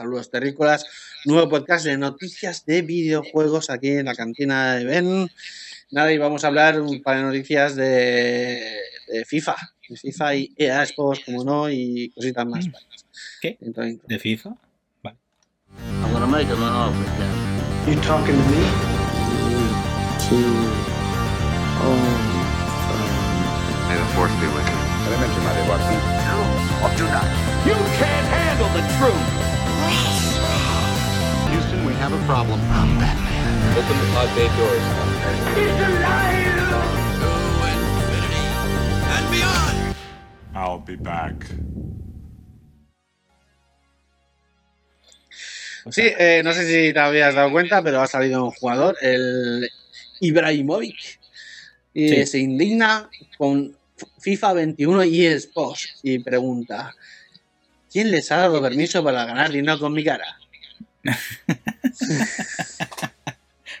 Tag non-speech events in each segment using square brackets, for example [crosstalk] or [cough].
Saludos terrícolas, nuevo podcast de noticias de videojuegos aquí en la cantina de Ben. Nada, y vamos a hablar un par de noticias de, de FIFA, de FIFA y EA Sports, como no, y cositas más. Mm. ¿Qué? Intro. ¿De FIFA? Vale. I'm gonna make an offer. You talking to me? May the force be with you. You can't handle the truth! Houston, we have a problem. I'm Batman. Open the pod bay doors. I'll be back. Sí, eh, no sé si te habías dado cuenta, pero ha salido un jugador, el Ibrahimovic, y Sí. se indigna con FIFA 21 y Sports y pregunta: ¿Quién les ha dado permiso para ganar dinero con mi cara? [laughs]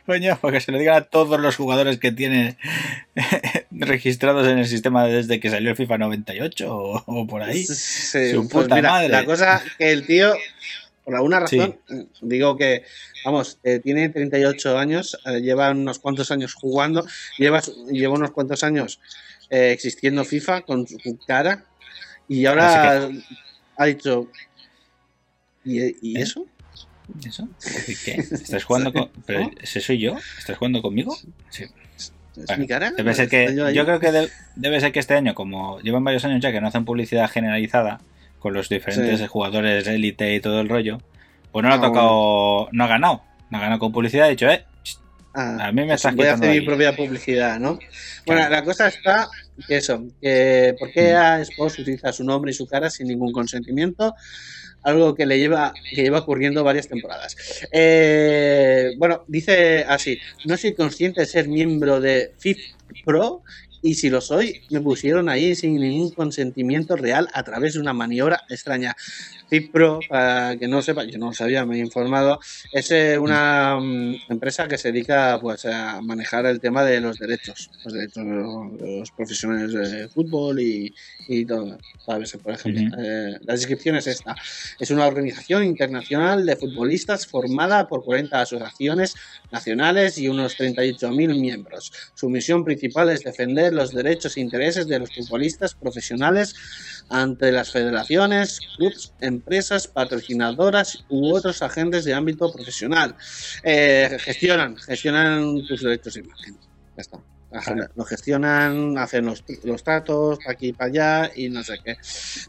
Coño, porque se lo digan a todos los jugadores que tiene registrados en el sistema desde que salió el FIFA 98 o, o por ahí. Sí, Su pues puta mira, madre. La cosa que el tío, por alguna razón, digo que, vamos, eh, tiene 38 años, eh, lleva unos cuantos años jugando, lleva, lleva unos cuantos años eh, existiendo FIFA con su cara y ahora ha dicho, ¿y, y ¿Eh? eso? ¿Eso? ¿Qué? ¿Estás jugando [laughs] con.? ¿Pero ese soy yo? ¿Estás jugando conmigo? Sí. ¿Es Bueno, mi cara? Debe ser que. Yo creo que de- debe ser que este año, como llevan varios años ya que no hacen publicidad generalizada con los diferentes Sí. jugadores élite y todo el rollo, pues no le ha Ah, tocado. No ha ganado. No ha ganado con publicidad. Ha dicho, eh, Ah, a mí me pues estás voy a hacer mi propia publicidad, ¿no? Bueno, la cosa está eso, que ¿por qué Mm. a Sports utiliza su nombre y su cara sin ningún consentimiento? Algo que le lleva, que lleva ocurriendo varias temporadas. Eh, bueno, dice así, no soy consciente de ser miembro de FIF Pro y si lo soy, me pusieron ahí sin ningún consentimiento real a través de una maniobra extraña. FIF Pro, para que no sepa, yo no lo sabía, me he informado, es eh, una mm, empresa que se dedica pues a manejar el tema de los derechos, los derechos de los, de los profesionales de fútbol y, y todo. ¿sabes? Por ejemplo, eh, la descripción es esta. Es una organización internacional de futbolistas formada por 40 asociaciones nacionales y unos 38.000 miembros. Su misión principal es defender los derechos e intereses de los futbolistas profesionales ante las federaciones, clubes, empresas, patrocinadoras u otros agentes de ámbito profesional. Eh, gestionan, gestionan tus derechos de imagen. Ya está. Lo gestionan, hacen los, los tratos para aquí y para allá y no sé qué.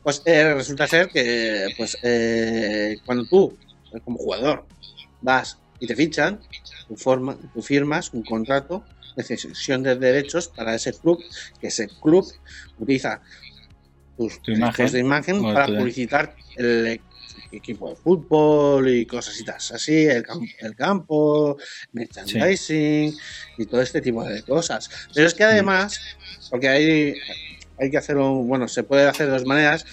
Pues eh, resulta ser que pues eh, cuando tú, como jugador, vas y te fichan, tú, forma, tú firmas un contrato de cesión de derechos para ese club, que ese club utiliza tus Tu imagen, de imagen para publicitar el equipo de fútbol y cosas así, el, cam- el campo, merchandising y todo este tipo de cosas. Pero es que además, porque hay, hay que hacerlo, bueno, se puede hacer de dos maneras.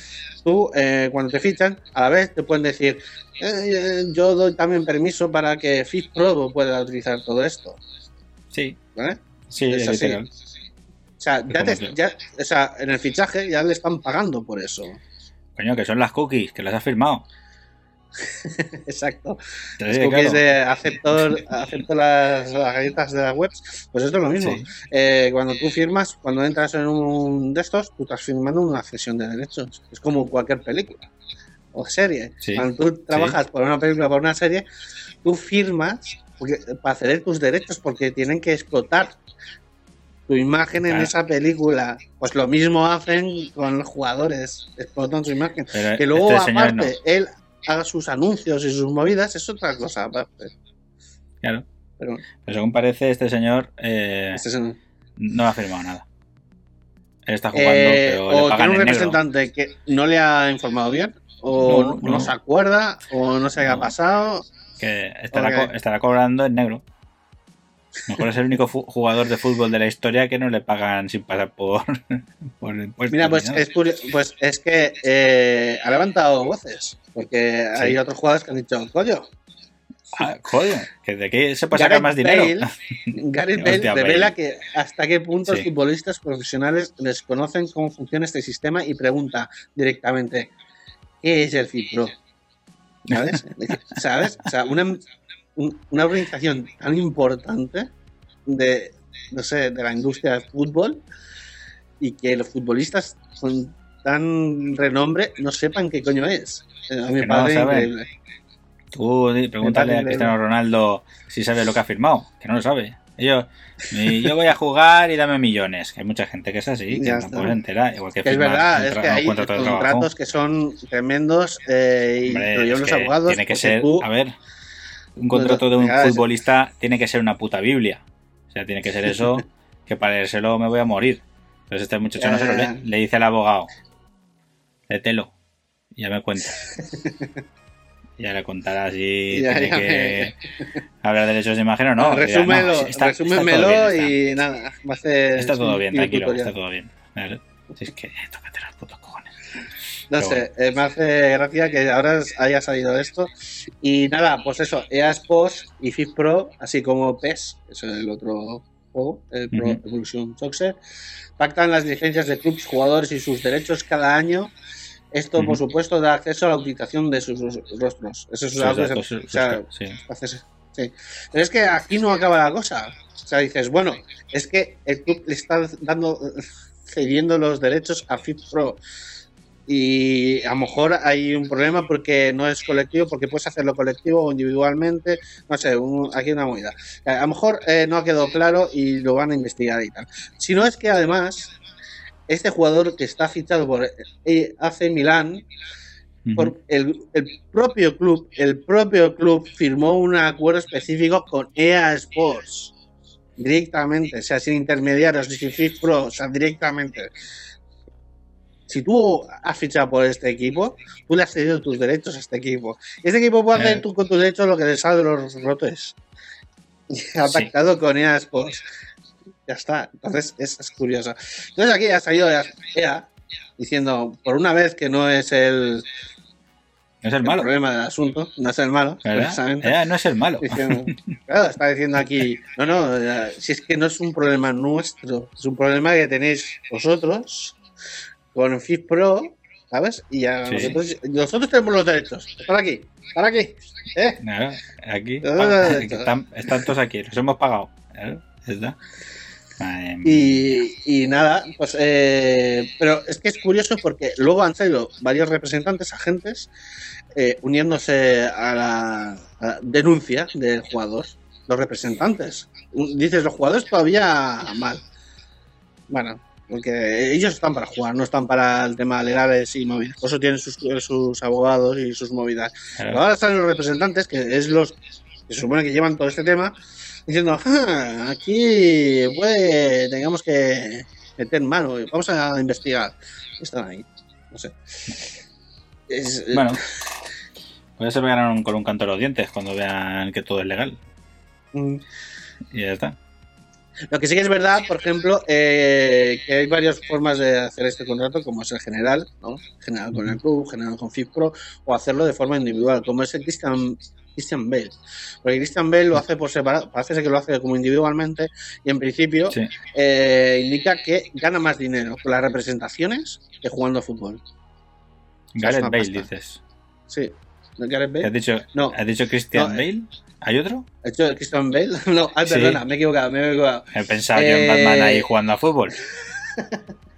Tú, eh, cuando te fichan, a la vez te pueden decir, "Eh, eh, yo doy también permiso para que Fit Pro pueda utilizar todo esto. Sí, ¿vale? sí, Es así. literal. O sea, ya te- ya- o sea, en el fichaje ya le están pagando por eso. Coño, que son las cookies, que las has firmado. [laughs] Exacto. Es cookies claro, de acepto, acepto las, las galletas de las webs, pues esto es lo mismo. Sí. Eh, cuando tú firmas, cuando entras en un de estos, tú estás firmando una cesión de derechos. Es como cualquier película o serie. Sí. Cuando tú trabajas por una película, por una serie, tú firmas porque- para ceder tus derechos porque tienen que explotar tu imagen en Claro. esa película. Pues lo mismo hacen con los jugadores, explotan su imagen. pero Que luego, este señor no. aparte, él haga sus anuncios y sus movidas, es otra cosa aparte. Claro. Pero Pero según parece, este señor eh, este es un- no ha firmado nada. Él está jugando, Eh, pero o le tiene un en negro. representante que no le ha informado bien, o No, no, no. se acuerda, o no sé qué ha No. pasado. Que estará, Ok. co- estará cobrando en negro. Mejor es el único jugador de fútbol de la historia que no le pagan sin pasar por, [laughs] por impuestos. Mira, pues es, pues es que eh, ha levantado voces, porque hay otros jugadores que han dicho, coño, Ah, joder, que de aquí se puede sacar más dinero. Bale, [laughs] Gareth Bale revela que hasta qué punto los futbolistas profesionales desconocen cómo funciona este sistema y pregunta directamente, ¿qué es el FIPRO? ¿Sabes? ¿Sabes? O sea, una, un- una organización tan importante de, no sé, de la industria del fútbol y que los futbolistas con tan renombre no sepan qué coño es. Eh, A me Que no increíble. Tú pregúntale a Cristiano. Ronaldo si sabe lo que ha firmado, que no lo sabe. Ellos, y yo voy a jugar y dame millones. Que hay mucha gente que es así, que está. puede enterar. Igual que, Que es verdad, es que hay contratos que son tremendos eh, y Hombre, es los abogados. tiene que porque ser, tú- a ver, un contrato de un es- futbolista tiene que ser una puta Biblia. O sea, tiene que ser eso, [laughs] que para leérselo me voy a morir. Entonces este muchacho no se lo lee. Le dice al abogado, léetelo. Ya me cuenta. [laughs] Ya le contará si Ya, que hablar de derechos de imagen o no. Resúmelo, no, está- está bien, está. y nada, va a. Está todo bien, tranquilo, tutorial. está todo bien. Si es que tócate los putos cojones. No Pero sé, eh, me hace gracia que ahora haya salido esto. Y nada, pues eso, EA Sports y FIFA Pro, así como PES, que es el otro juego, el Pro. Evolution Soccer, pactan las licencias de clubes, jugadores y sus derechos cada año. Esto, por supuesto, da acceso a la utilización de sus rostros. Eso es algo que se- o sea, sí. Haces- sí. Pero es que aquí no acaba la cosa. O sea, dices, bueno, es que el club le está dando, [laughs] cediendo los derechos a FIF Pro. Y a lo mejor hay un problema porque no es colectivo, porque puedes hacerlo colectivo o individualmente. No sé, un- aquí hay una movida. A lo mejor eh, no ha quedado claro y lo van a investigar y tal. Si no es que además, este jugador que está fichado por eh, AC Milán, por el, el propio club, el propio club firmó un acuerdo específico con EA Sports directamente, o sea, sin intermediarios, sin Pro, o sea, directamente. Si tú has fichado por este equipo, tú le has cedido tus derechos a este equipo. Este equipo puede hacer Eh. tú con tus derechos lo que le sale de los rotos. Y ha Sí. pactado con EA Sports. Ya está. Entonces es, es curioso. Entonces aquí ha salido EA diciendo, por una vez que no es el, No es el el malo. problema del asunto, no es el malo, ¿verdad? Eh, no es el malo. Diciendo- claro, está diciendo aquí, no, no, ya, si es que no es un problema nuestro, es un problema que tenéis vosotros con FIF Pro, ¿sabes? Y ya Sí. nosotros, nosotros tenemos los derechos. Para aquí, para aquí, ¿eh? Claro, aquí están, están todos aquí, los hemos pagado. Claro, Y, y nada, pues, eh, pero es que es curioso porque luego han salido varios representantes, agentes, eh, uniéndose a la, a la denuncia del jugador, los representantes. Dices, los jugadores todavía mal. Bueno, porque ellos están para jugar, no están para el tema legales y movidas. Por eso tienen sus, sus abogados y sus movidas. Pero ahora están los representantes, que es los que se supone que llevan todo este tema, diciendo, "Ah, aquí pues tengamos que meter mano, vamos a investigar. Están ahí, no sé. Es- Bueno, pues se pegarán con un canto a los dientes cuando vean que todo es legal. mm, Y ya está. Lo que sí que es verdad, por ejemplo, eh, que hay varias formas de hacer este contrato, como es el general, ¿no? General con el club, general con FIFPro, o hacerlo de forma individual, como es el Christian, Christian Bale. Porque Christian Bale lo hace por separado, parece ser que lo hace como individualmente, y en principio Sí. eh, indica que gana más dinero con las representaciones que jugando a fútbol. Gareth Bale, pasta. dices. Sí. ¿No Gareth ¿Has Bale? dicho, No. ¿Has dicho Christian No, eh. Bale? ¿Hay otro? ¿He hecho Christian Bale? [laughs] No, ay, Sí. perdona, me he equivocado, me he equivocado. He pensado Eh, en Batman ahí jugando a fútbol. [laughs]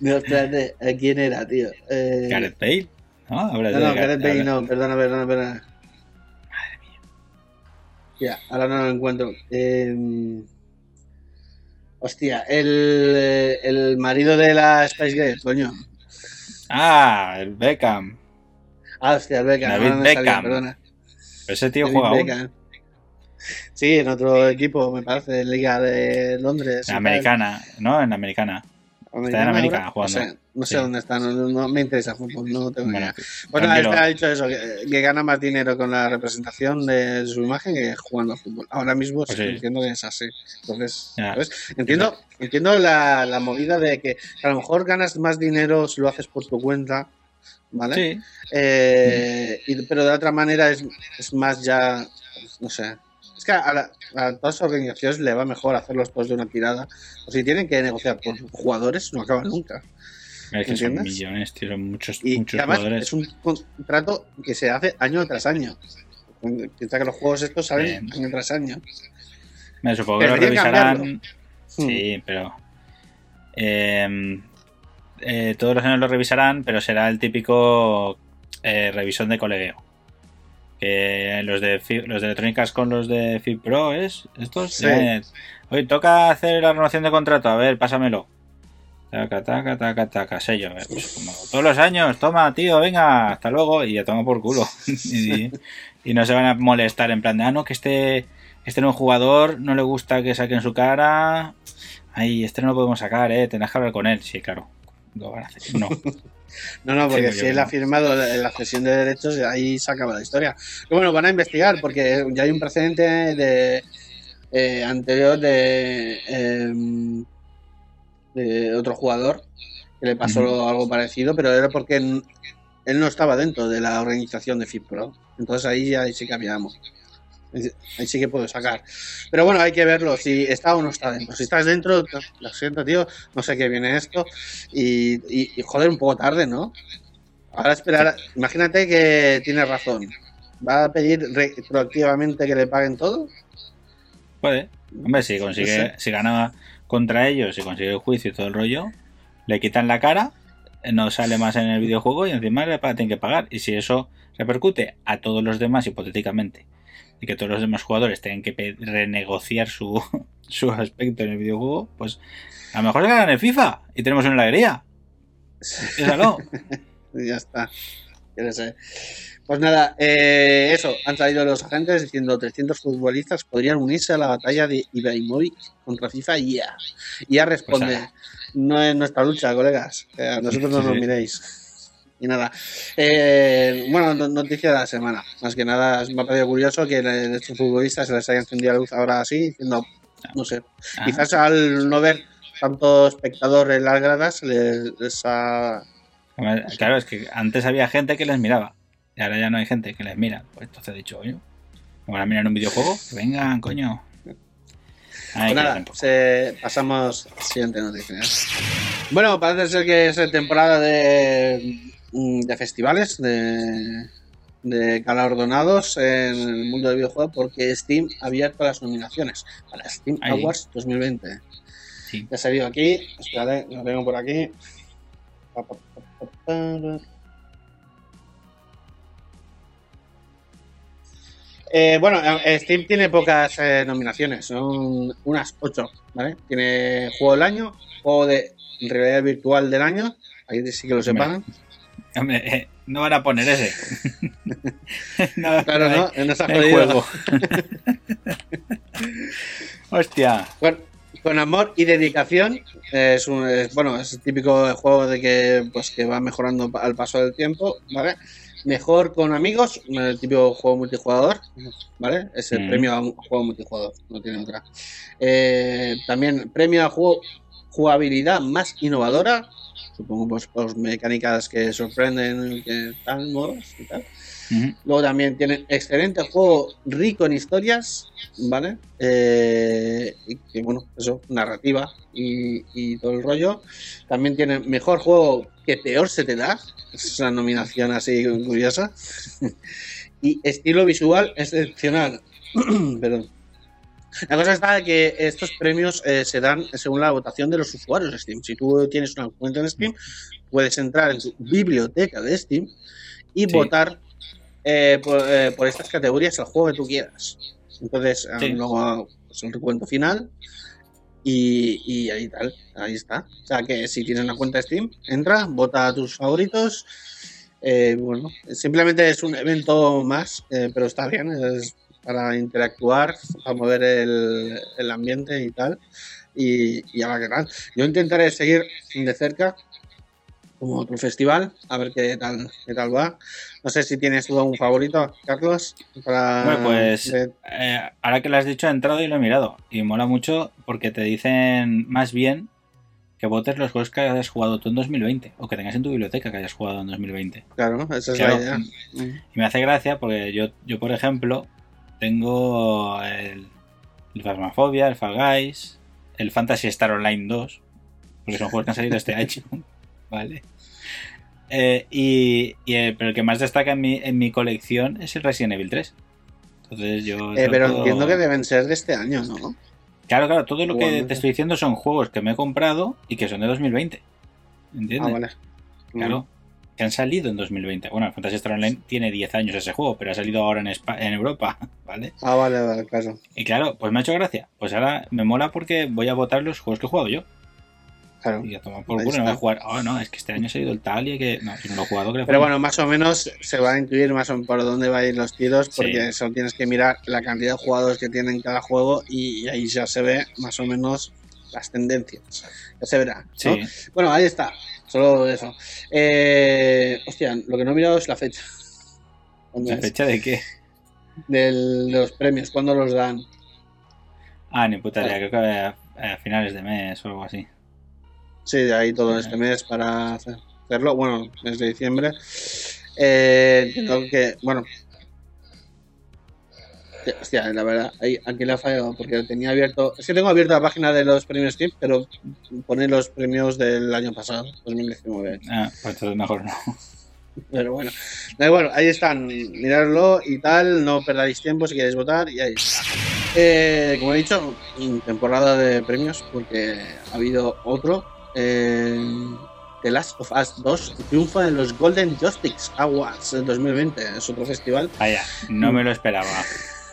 No, espérate, ¿a ¿quién era, tío? Eh, Gareth Bale. ¿No? Hablas No, no, Gar- Gareth Bale hablas- no, perdona, perdona, perdona. Madre mía. Ya, ahora no lo encuentro. Eh, hostia, el, el marido de la Spice Girl, coño. Ah, el Beckham. Ah, hostia, el Beckham. David ahora salía, Beckham. perdona. Ese tío David juega aún. Sí, en otro equipo, me parece, en Liga de Londres. En tal. americana, ¿no? En americana. ¿Americana en América ahora? jugando. No sé, no sé Sí. dónde está, no, me interesa fútbol, no tengo Bueno, idea. Bueno, tranquilo. ha dicho eso, que, que gana más dinero con la representación de su imagen que jugando al fútbol. Ahora mismo Pues sí, entiendo que es así. Entonces. Entiendo, entiendo la, la movida de que a lo mejor ganas más dinero si lo haces por tu cuenta, ¿vale? Sí, Eh, y- pero de otra manera es, es más ya, no sé. Es que a, la- a todas las organizaciones le va mejor hacerlos todos de una tirada. O si tienen que negociar por jugadores, no acaban nunca. Es que son millones, tío, son muchos, Y, muchos y además jugadores. es un contrato que se hace año tras año. Piensa que los juegos estos salen Bien. año tras año. Me supongo que lo revisarán. cambiarlo. Sí, pero. eh, eh, todos los años lo revisarán, pero será el típico eh, revisión de colegueo. Que los de los de electrónicas con los de FIP Pro es estos. Sí. Eh, Oye, toca hacer la renovación de contrato. A ver, pásamelo. Taca, taca, taca, taca, sello. Eh, pues, como todos los años, toma, tío, venga, hasta luego. Y ya toma por culo. [laughs] y, y no se van a molestar en plan de, ah, no, que este, este nuevo jugador no le gusta que saquen su cara. Ay, este no lo podemos sacar, eh, tendrás que hablar con él. Sí, claro. Lo van a hacer. No. [laughs] No, no, porque Sí, si él ha firmado la cesión de derechos, ahí se acaba la historia. Pero bueno, van a investigar porque ya hay un precedente de eh, anterior de, em, de otro jugador que le pasó algo parecido, pero era porque él no estaba dentro de la organización de FIPRO. Entonces ahí ya sí cambiamos. Ahí sí que puedo sacar. Pero bueno, hay que verlo, si está o no está dentro. Si estás dentro, lo siento, tío, no sé qué viene esto. Y, y- y, joder, un poco tarde, ¿no? Ahora esperar, imagínate que tiene razón. ¿Va a pedir retroactivamente que le paguen todo? Puede. Hombre, si consigue, No sé. si gana contra ellos, si consigue el juicio y todo el rollo, le quitan la cara, no sale más en el videojuego y encima le tienen que pagar. Y si eso repercute a todos los demás, hipotéticamente, y que todos los demás jugadores tengan que renegociar su, [laughs] su aspecto en el videojuego, pues a lo mejor se ganan el FIFA y tenemos una alegría. Piénsalo. [laughs] Ya está. Yo no sé. Pues nada, eh, eso, han salido los agentes diciendo 300 futbolistas podrían unirse a la batalla de Ibrahimovic contra FIFA y ya. Y ya responde, Pues ala. no es nuestra lucha, colegas, eh, a nosotros no nos miréis. Y nada, eh, bueno, no- noticia de la semana. Más que nada, me ha parecido curioso que estos futbolistas se les haya encendido la luz ahora así, diciendo, no sé, Ah, quizás al no ver tanto espectador en las gradas les, les ha claro, es que antes había gente que les miraba. Y ahora ya no hay gente que les mira. Pues entonces he dicho, oye, ¿me van a mirar un videojuego? Que vengan, coño. Ay, Pues nada, se- pasamos a la siguiente noticia. Bueno, parece ser que es temporada de, de festivales, de, de galardonados en el mundo del videojuego, porque Steam ha abierto las nominaciones para Steam Ahí. Awards 2020. Sí. Ya ha salido aquí, espérate, lo tengo por aquí. Eh, bueno, eh, Steam tiene pocas eh, nominaciones, son unas 8, ¿vale? Tiene juego del año, juego de realidad virtual del año, ahí sí que lo separan. Hombre, eh, no van a poner ese. [laughs] no, Claro, no hay- No jodido. juego. [laughs] Hostia. Con, con amor y dedicación, es un, es- bueno, es el típico juego de que, pues, que va mejorando al paso del tiempo, ¿vale? Mejor con amigos, el típico juego multijugador, ¿vale? Es el Mm. premio a un juego multijugador, no tiene otra. Eh, también premio a juego, jugabilidad más innovadora, supongo pues, mecánicas que sorprenden, que están modos y tal. Luego también tienen excelente juego rico en historias, ¿vale? Eh, y que bueno, eso, narrativa y, y todo el rollo. También tienen mejor juego que peor se te da. Es una nominación así curiosa. [laughs] y estilo visual excepcional. [clears throat] Perdón. La cosa está que estos premios eh, se dan según la votación de los usuarios de Steam. Si tú tienes una cuenta en Steam, puedes entrar en tu biblioteca de Steam y Sí. votar eh, por, eh, por estas categorías el juego que tú quieras. Entonces, Sí. luego pues, el recuento final y, y ahí tal, ahí está. O sea que si tienes una cuenta de Steam, entra, vota a tus favoritos. Eh, bueno, simplemente es un evento más, eh, pero está bien, es para interactuar, para mover el, el ambiente y tal. Y, y a ver qué tal. Yo intentaré seguir de cerca como otro festival, a ver qué tal, qué tal va. No sé si tienes tú algún favorito, Carlos. Para Bueno, pues de- eh, ahora que lo has dicho, he entrado y lo he mirado. Y mola mucho porque te dicen más bien que votes los juegos que hayas jugado tú en 2020 o que tengas en tu biblioteca que hayas jugado en 2020. claro, esa es Claro. la idea. Y me hace gracia porque yo, yo por ejemplo, tengo el, el Phasmophobia, el Fall Guys, el Fantasy Star Online 2, porque son juegos que han salido este año, [laughs] Vale. Eh, y, y el, pero el que más destaca en mi, en mi colección es el Resident Evil 3. Entonces yo. Eh, pero todo- entiendo que deben ser de este año, ¿no? Claro, claro, todo lo que te estoy diciendo son juegos que me he comprado y que son de 2020. ¿Entiendes? Ah, vale. Claro. Que han salido en 2020. Bueno, Fantasy Star Online tiene 10 años ese juego, pero ha salido ahora en, Espa- en Europa, [laughs] ¿vale? Ah, vale, vale, claro. Y claro, pues me ha hecho gracia. Pues ahora me mola porque voy a votar los juegos que he jugado yo. claro. Y a tomar por culo, no voy a jugar. Oh, no, es que este año ha salido el tal y que. No, si no lo he jugado, le Pero bueno, más o menos se va a intuir más o menos por dónde van a ir los tiros, porque Sí. solo tienes que mirar la cantidad de jugadores que tienen cada juego y ahí ya se ve más o menos las tendencias. Ya se verá. ¿no? Sí. Bueno, ahí está. Solo eso. Eh, hostia, lo que no he mirado es la fecha. ¿Cuándo ¿La es? fecha de qué? De los premios, ¿cuándo los dan? Ah, ni puta idea, creo que a, a finales de mes o algo así. Sí, de ahí todo este mes para hacer- hacerlo. Bueno, mes de diciembre. Eh, que, bueno. Hostia, la verdad, ahí, aquí le ha fallado porque tenía abierto. Es que tengo abierta la página de los premios Steam, pero pone los premios del año pasado, 2019. Ah, pues entonces mejor no. Pero bueno, da igual, ahí están, miradlo y tal, no perdáis tiempo si queréis votar y ahí está. Eh, como he dicho, temporada de premios porque ha habido otro. Eh, The Last of Us 2 triunfa en los Golden Joysticks Awards del 2020, es otro festival. Vaya, no me lo esperaba. [laughs]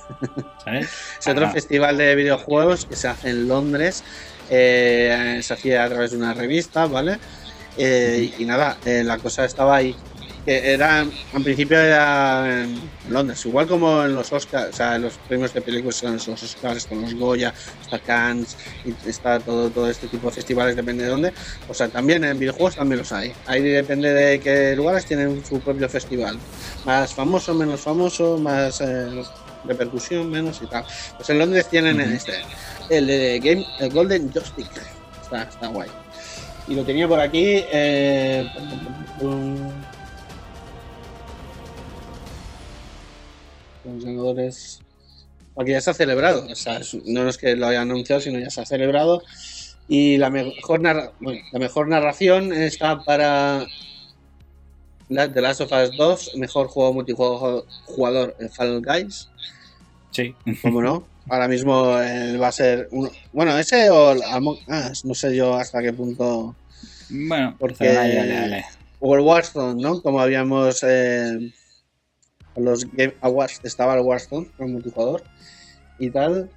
¿Sabes? Es otro festival de videojuegos que se hace en Londres. eh, se hacía a través de una revista, ¿vale? Eh, y nada, eh, la cosa estaba ahí. Que era, en principio era en Londres, igual como en los Oscars, o sea, en los premios de películas, en los Oscars, con los Goya, está Cannes, y está todo, todo este tipo de festivales, depende de dónde. O sea, también en videojuegos también los hay. Ahí depende de qué lugares tienen su propio festival. Más famoso, menos famoso, más eh, repercusión, menos y tal. Pues en Londres tienen este, el de Game el Golden Joystick. Está, está guay. Y lo tenía por aquí. Eh, los ganadores. Porque ya se ha celebrado. O sea, no es que lo haya anunciado, sino ya se ha celebrado. Y la mejor, narra- bueno, la mejor narración está para The Last of Us 2, mejor juego multijugador jugador, eh, Fall Guys. Sí. ¿Cómo no? Ahora mismo eh, va a ser uno. Bueno, ese o el Among Us, no sé yo hasta qué punto. Bueno, Porque- dale, dale, dale. O el Warzone, ¿no? Como habíamos. Eh, los Game Awards estaba el Warzone, con multijugador y tal.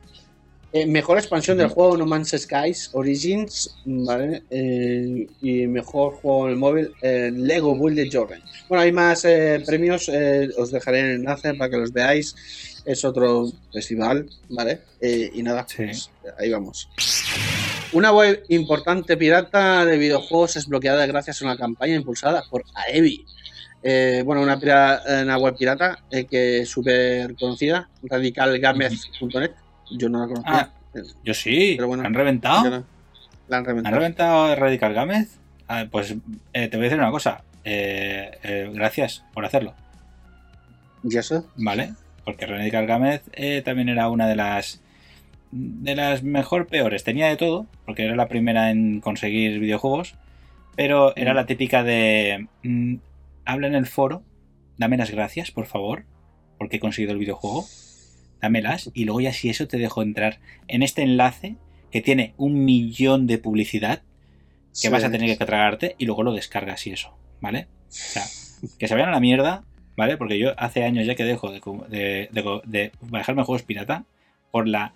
Eh, mejor expansión del juego No Man's Skies Origins, ¿vale? Eh, y mejor juego en el móvil eh, Lego Bullet Journey. Bueno, hay más premios, os dejaré el enlace para que los veáis. Es otro festival, ¿vale? Y nada, Sí. pues, ahí vamos. Una web importante pirata de videojuegos es bloqueada gracias a una campaña impulsada por Aevi. Eh, bueno, una, web pirata eh, que es súper conocida, radicalgamez.net. Yo no la conocía. Ah, Yo sí. Pero bueno, ¿Han reventado? No- La han ¿Han reventado. reventado Radical Gámez? Ah, pues eh, te voy a decir una cosa. Eh, eh, gracias por hacerlo, ¿Y eso? ¿vale? Porque Radical Gámez también era una de las de las mejor peores. Tenía de todo, porque era la primera en conseguir videojuegos, pero era Mm. la típica de mm, habla en el foro, dame las gracias, por favor, porque he conseguido el videojuego. Dámelas y luego ya si eso te dejo entrar en este enlace que tiene un millón de publicidad que Sí. vas a tener que tragarte y luego lo descargas y eso, ¿vale? O sea, que se vayan a la mierda, ¿vale? Porque yo hace años ya que dejo de, de, de- de bajarme juegos pirata por la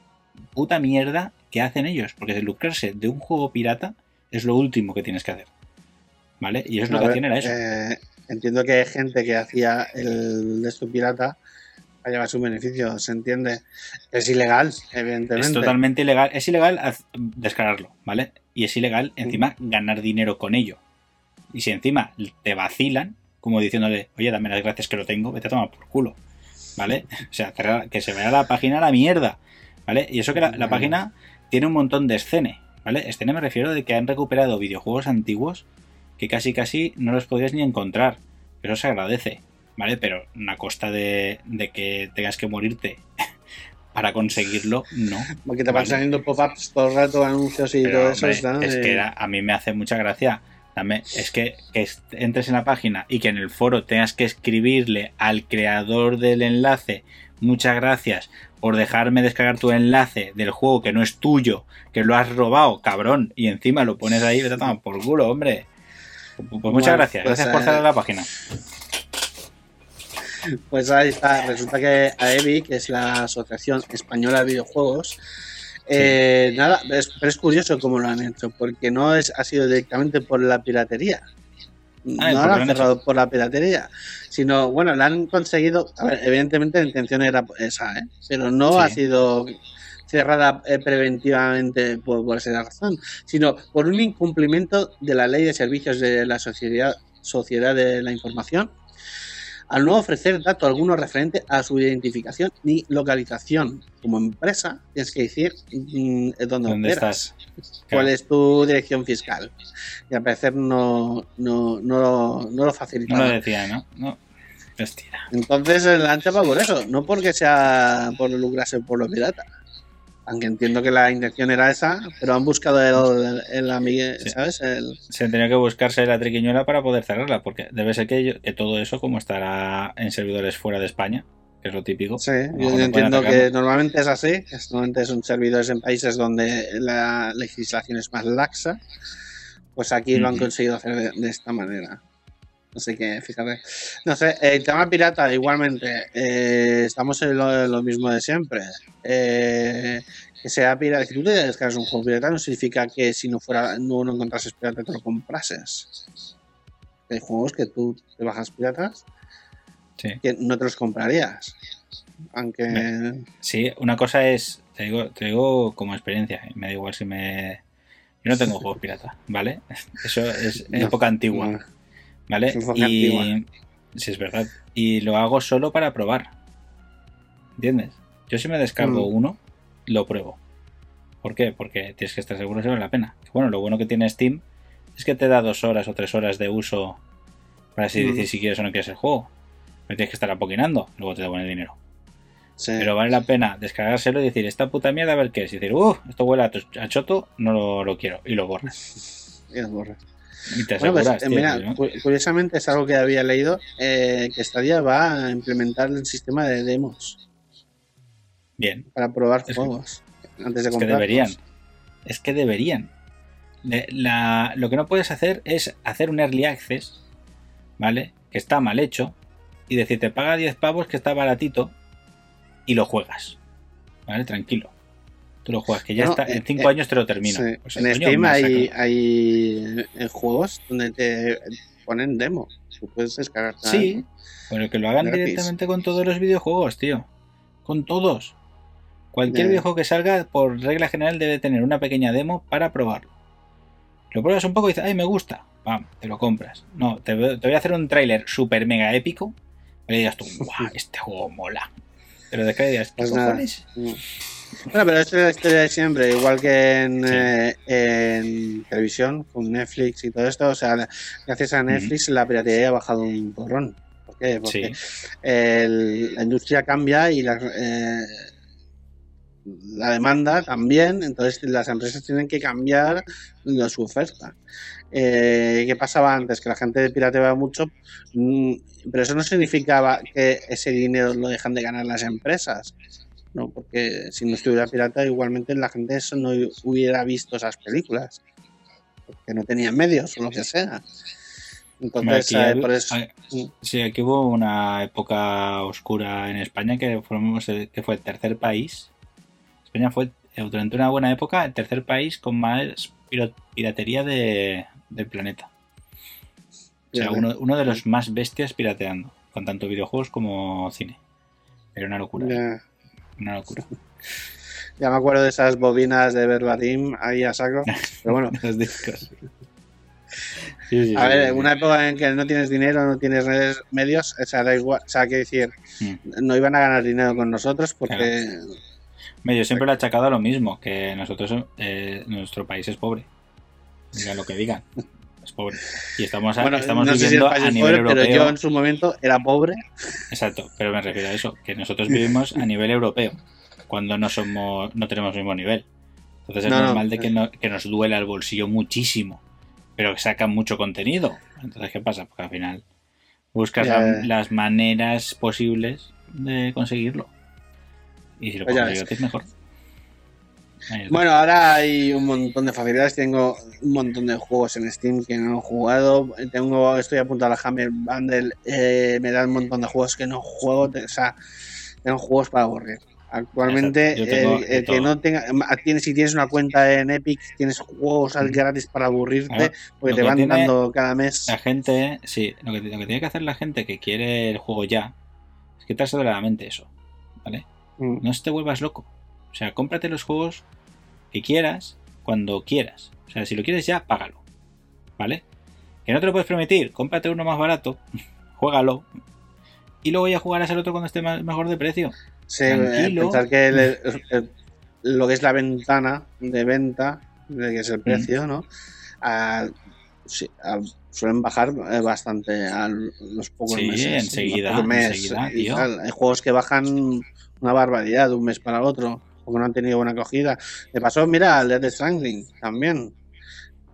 puta mierda que hacen ellos. Porque lucrarse de un juego pirata es lo último que tienes que hacer, ¿vale? Y ellos lo A que hacían era eso. eh, entiendo que hay gente que hacía el de esto pirata para llevar su beneficio, se entiende. Es ilegal, evidentemente. Es totalmente ilegal. Es ilegal descargarlo, ¿vale? Y es ilegal encima ganar dinero con ello. Y si encima te vacilan, como diciéndole, oye, dame las gracias que lo tengo, vete a tomar por culo. ¿Vale? [laughs] O sea, que se vaya la página a la mierda. ¿Vale? Y eso que la, la página tiene un montón de escene. ¿Vale? Escene me refiero de que han recuperado videojuegos antiguos que casi casi no los podías ni encontrar. Eso se agradece. ¿Vale? Pero a costa de, de que tengas que morirte [laughs] para conseguirlo, no. Porque te van Vale. saliendo pop-ups todo el rato, anuncios y Pero, todo eso. hombre, está, es eh, que era- a mí me hace mucha gracia. Dame, es que, que entres en la página y que en el foro tengas que escribirle al creador del enlace muchas gracias por dejarme descargar tu enlace del juego que no es tuyo, que lo has robado, cabrón, y encima lo pones ahí, vete a tomar por culo, hombre. Pues muchas Bueno, gracias, pues, gracias por eh, cerrar la página. Pues ahí está. Resulta que AEBI, que es la Asociación Española de Videojuegos, eh, nada, es, pero es curioso cómo lo han hecho, porque no es, ha sido directamente por la piratería. Ah, ¿y no lo han cerrado por la piratería, sino, bueno, la han conseguido. A ver, evidentemente la intención era esa, ¿eh? pero no Sí. ha sido cerrada eh, preventivamente por, por esa razón, sino por un incumplimiento de la ley de servicios de la sociedad, sociedad de la información al no ofrecer dato alguno referente a su identificación ni localización. Como empresa, tienes que decir mm, dónde, ¿Dónde operas, estás? cuál Claro. es tu dirección fiscal. Y al parecer no, no, no, lo- no lo No facilitaba. lo decía, ¿no? No. Hostia. Entonces la han chapado por eso, no porque sea por lucrarse por los piratas. Aunque entiendo que la intención era esa, pero han buscado el, el, Sí. ¿sabes? El, Se tenía que buscarse la triquiñuela para poder cerrarla, porque debe ser que, yo- que todo eso, como estará en servidores fuera de España, que es lo típico. Sí, yo no entiendo que normalmente es así, normalmente son servidores en países donde la legislación es más laxa, pues aquí lo han conseguido hacer de, de esta manera. Así que, fíjate. No sé, el tema pirata, igualmente, eh, estamos en lo, en lo mismo de siempre. Eh, que sea pirata, que tú te descargas un juego pirata no significa que si no fuera, no lo encontrases pirata te lo comprases. Hay juegos que tú te bajas piratas Sí. que no te los comprarías. Aunque. Sí, una cosa es, te digo, te digo como experiencia, me da igual si me... Yo no tengo [laughs] juegos pirata, ¿vale? Eso es No, época antigua, no. ¿Vale? Y... Sí, es verdad. Y lo hago solo para probar. ¿Entiendes? Yo si me descargo Mm. uno, lo pruebo. ¿Por qué? Porque tienes que estar seguro si vale la pena. Bueno, lo bueno que tiene Steam es que te da dos horas o tres horas de uso para así Mm. decir si quieres o no quieres el juego. No tienes que estar apoquinando, luego te devuelven el dinero. Sí. Pero vale la pena descargárselo y decir, esta puta mierda, a ver qué es. Y decir, uh, esto huele a, to- a choto, no lo, lo quiero. Y lo borras. [laughs] Y las borras. Y te Bueno, pues, eh, tío, mira, ¿no? cu- curiosamente es algo que había leído, eh, que Stadia va a implementar el sistema de demos Bien. para probar juegos antes de Es que deberían. Es que deberían. De- la- lo que no puedes hacer es hacer un early access, ¿vale? Que está mal hecho. Y decirte, paga 10 pavos que está baratito. Y lo juegas. ¿Vale? Tranquilo. Tú lo juegas, que ya está. En eh, 5 eh, años te lo termino. Sí, Pues, en coño, Steam hay, hay eh, juegos donde te ponen demo. Tú puedes descargar. Sí, pero que lo hagan Gratis. directamente con todos los videojuegos, tío. Con todos. Cualquier Ya. videojuego que salga, por regla general, debe tener una pequeña demo para probarlo. Lo pruebas un poco y dices, ay, me gusta. Pam, te lo compras. No, te, voy- te voy a hacer un tráiler súper mega épico. Y le digas tú, [laughs] guau, este juego mola. Pero de que digas, ¿qué Pues nada. cojones? Mm. Bueno, pero esto es la historia de siempre, igual que en, Sí. eh, en televisión, con Netflix y todo esto. O sea, gracias a Netflix la piratería ha bajado un porrón. ¿Por qué? Porque Sí, el- la industria cambia y la, eh, la demanda también, entonces las empresas tienen que cambiar la- su oferta. Eh, ¿Qué pasaba antes? Que la gente pirateaba mucho, mm, pero eso no significaba que ese dinero lo dejan de ganar las empresas. No, porque si no estuviera pirata, igualmente la gente eso no hubiera visto esas películas. Porque no tenían medios o lo que sea. Entonces, Aquí eh, por eso. sí, aquí hubo una época oscura en España que, formamos el- que fue el tercer país. España fue eh, durante una buena época el tercer país con más piratería de- del planeta. O sea, uno, uno de los más bestias pirateando, con tanto videojuegos como cine. Era una locura. Una locura. Ya me acuerdo de esas bobinas de verbatim ahí a saco. Pero bueno, [laughs] Los discos. [laughs] Sí, sí, a sí, ver, una época en que no tienes dinero, no tienes medios, o sea, da igual, o sea, que decir, Mm. no iban a ganar dinero con nosotros porque Medio siempre le ha achacado a lo mismo, que nosotros, eh, nuestro país es pobre. Digan lo que digan. [laughs] Es pobre. Y estamos, a- bueno, estamos no si viviendo a es nivel pobre, pero europeo. yo en su momento era pobre. Exacto, pero me refiero a eso, que nosotros vivimos a nivel europeo, cuando no somos, no tenemos el mismo nivel. Entonces es No, no, normal de que, no- que nos duela el bolsillo muchísimo pero que sacan mucho contenido. Entonces, ¿qué pasa? Porque al final buscas las maneras posibles de conseguirlo. Y si lo Pues consigues gratis, mejor. Bueno, ahora hay un montón de facilidades. Tengo un montón de juegos en Steam que no he jugado. Tengo, estoy apuntado a la Hammer Bundle. eh, me da un montón de juegos que no juego. O sea, tengo juegos para aburrir. Actualmente, el- el que no tenga, tienes, si tienes una cuenta en Epic, tienes juegos al gratis para aburrirte, porque te van tiene dando cada mes. La gente, sí, lo que, lo que tiene que hacer la gente que quiere el juego ya es quitarse de la mente eso, ¿vale? Mm. No te vuelvas loco. O sea, cómprate los juegos que quieras cuando quieras. O sea, si lo quieres ya, págalo, ¿vale? Que no te lo puedes permitir, cómprate uno más barato, [laughs] juégalo y luego ya jugarás al otro cuando esté más- mejor de precio. Sí, eh, Tranquilo. pensar que el- el- lo que es la ventana de venta, de que es el precio, ¿no? Ah, sí, ah, suelen bajar eh, bastante a los pocos Sí, meses. enseguida, meses enseguida, tío. Hay juegos que bajan una barbaridad de un mes para otro, porque no han tenido buena acogida. Me pasó, mira, al Death Stranding también.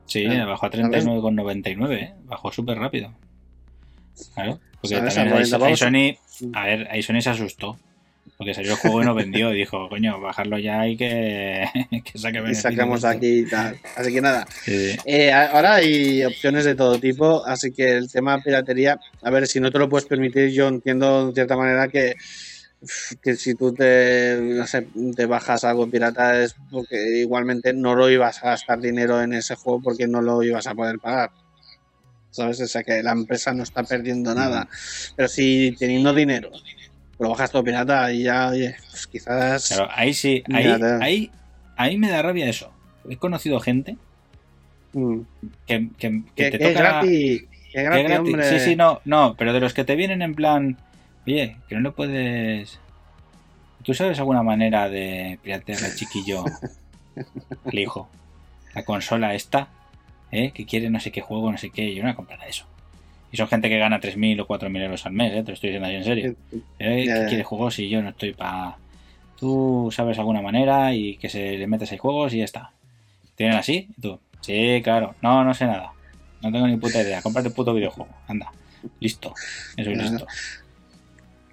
Sí, Ah, bajó a 39,99, ¿eh? bajó súper rápido. Claro, porque también A ahí, 40 ahí pavos. Sony, a ver, ahí Sony se asustó. Porque salió el juego y no vendió. Y dijo, coño, bajarlo ya y que, [laughs] que saque Y sacamos de esto". aquí y tal. Así que nada, Sí, sí. Eh, ahora hay opciones de todo tipo, así que el tema piratería, a ver, si no te lo puedes permitir, yo entiendo de cierta manera que, que si tú te, no sé, te bajas algo pirata es porque igualmente no lo ibas a gastar dinero en ese juego porque no lo ibas a poder pagar. ¿Sabes? O sea que la empresa no está perdiendo nada. Pero si teniendo dinero, lo bajas todo pirata y ya, oye, pues quizás... Claro, ahí sí, ahí, ahí, ahí me da rabia eso. He conocido gente mm, que, que, que que, te es toca... gratis, que es que gratis, es gratis. hombre. Sí, sí, no, no, pero de los que te vienen en plan, oye, que no le puedes... ¿Tú sabes alguna manera de piratear al chiquillo? [laughs] El hijo. La consola esta, ¿eh? que quiere no sé qué juego, no sé qué, yo no voy a comprar eso. Y son gente que gana 3.000 o 4.000 euros al mes, ¿eh? te lo estoy diciendo así en serio. ¿Eh? ¿Qué quiere juegos si yo no estoy para... Tú sabes alguna manera y que se le metes ahí juegos y ya está. ¿Tienen así? ¿Y tú? Sí, claro. No, no sé nada. No tengo ni puta idea. Cómprate el puto videojuego. Anda. Listo. Eso es listo.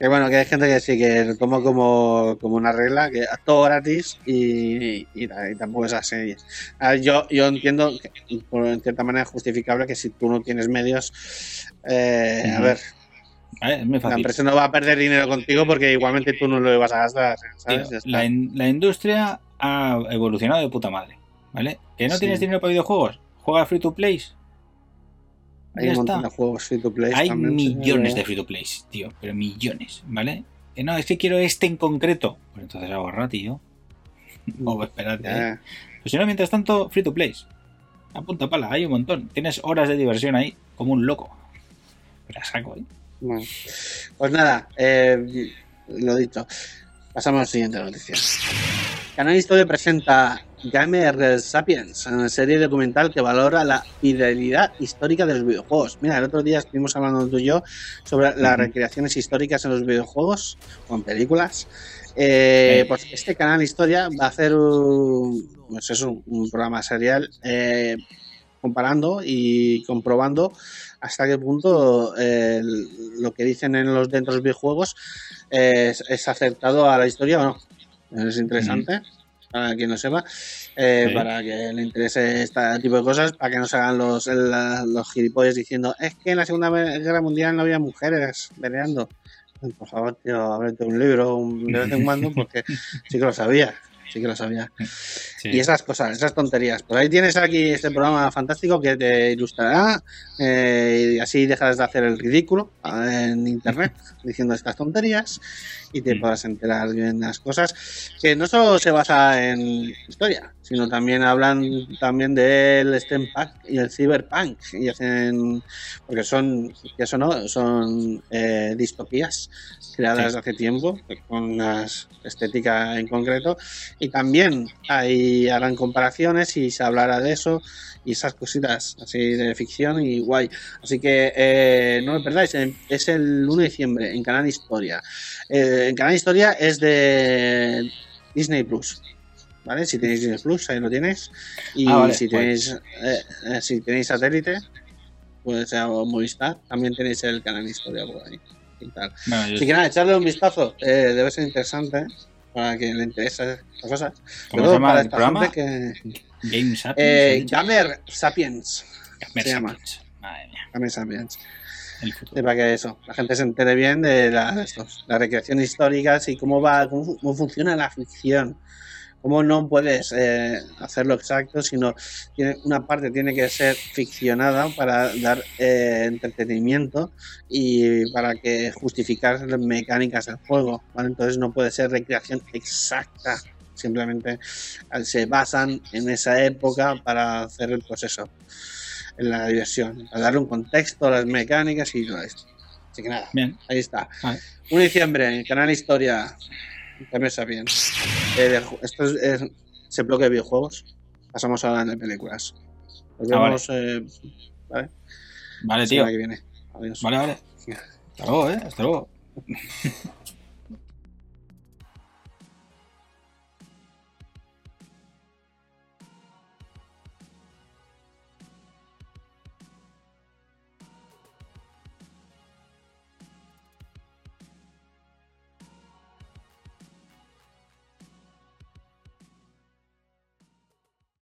Que bueno, que hay gente que sí que lo toma como, como una regla, que todo gratis y, y, y tampoco es así. A ver, yo, yo entiendo, que, por en cierta manera justificable, que si tú no tienes medios, eh, a ver, muy la empresa no va a perder dinero contigo porque igualmente tú no lo vas a gastar, la, in- la industria ha evolucionado de puta madre. ¿Vale? ¿Que no Sí. tienes dinero para videojuegos? Juega free to play. Hay ya un montón está. de juegos free to play. Hay también, millones eh, de free to play, tío, pero millones, ¿vale? Que no, es que quiero este en concreto. Pues entonces ahorra, tío. [laughs] O espérate. ya. Pues si no, mientras tanto, free to play. A punta pala, hay un montón. Tienes horas de diversión ahí, como un loco. Pero saco, ¿eh? Bueno, pues nada, eh, lo dicho. Pasamos a la siguiente noticia. Canal Historia presenta Gamer Sapiens, una serie documental que valora la fidelidad histórica de los videojuegos. Mira, el otro día estuvimos hablando tú y yo sobre las recreaciones históricas en los videojuegos o en películas. Eh, pues este canal Historia va a hacer un, pues eso, un programa serial eh, comparando y comprobando hasta qué punto eh, lo que dicen en los dentro de los videojuegos es, es acertado a la historia o no. Es interesante. Para quien lo sepa, eh, Sí. para que le interese este tipo de cosas, para que no se hagan los, los gilipollas diciendo es que en la Segunda Guerra Mundial no había mujeres peleando. Por favor, tío, ábrete un libro un- de vez en cuando, porque [laughs] sí que lo sabía, sí que lo sabía. Sí. Y esas cosas, esas tonterías. Por ahí tienes aquí este programa fantástico que te ilustrará eh, y así dejas de hacer el ridículo eh, en internet [laughs] diciendo estas tonterías y te Mm. podrás enterar bien de las cosas que no solo se basa en historia, sino también hablan también del steampunk y el cyberpunk y hacen porque son que eso no son eh, distopías creadas Sí. hace tiempo con una estética en concreto y también ahí harán comparaciones y se hablará de eso y esas cositas así de ficción y guay. Así que eh, no me perdáis, eh, es el 1 de diciembre en Canal Historia. Eh, en Canal Historia es de Disney Plus. ¿vale? Si tenéis Disney Plus, ahí lo tenéis. Y Ah, vale, si tenéis eh, eh, si tenéis satélite, pues sea o Movistar, también tenéis el canal Historia por ahí. Y tal. Yo- Así que nada, echarle un vistazo, eh, debe ser interesante para quien le interese estas cosas. ¿Cómo se llama el programa? que. Game Sapiens. Eh, ¿he dicho? Gamer Sapiens. Gamer se llama. Sapiens. Madre mía, Gamer Sapiens. el Sí, futuro. para que eso, la gente se entere bien de la, estos, la recreación histórica y cómo va, cómo, cómo funciona la ficción. Cómo no puedes eh, hacerlo exacto, sino tiene, una parte tiene que ser ficcionada para dar eh, entretenimiento y para que justificar las mecánicas del juego. ¿vale? Entonces no puede ser recreación exacta. Simplemente eh, se basan en esa época para hacer el proceso en la diversión, para darle un contexto a las mecánicas y todo esto. Así que nada, Bien. ahí está. Vale. 1 de diciembre, canal Historia. También bien. Eh, de esto es, es ese bloque de videojuegos. Pasamos ahora de películas. Nos Ah, vale. vemos eh, ¿vale? Vale, tío. que viene. Adiós. Vale, vale. Hasta luego, eh. Hasta luego. [laughs]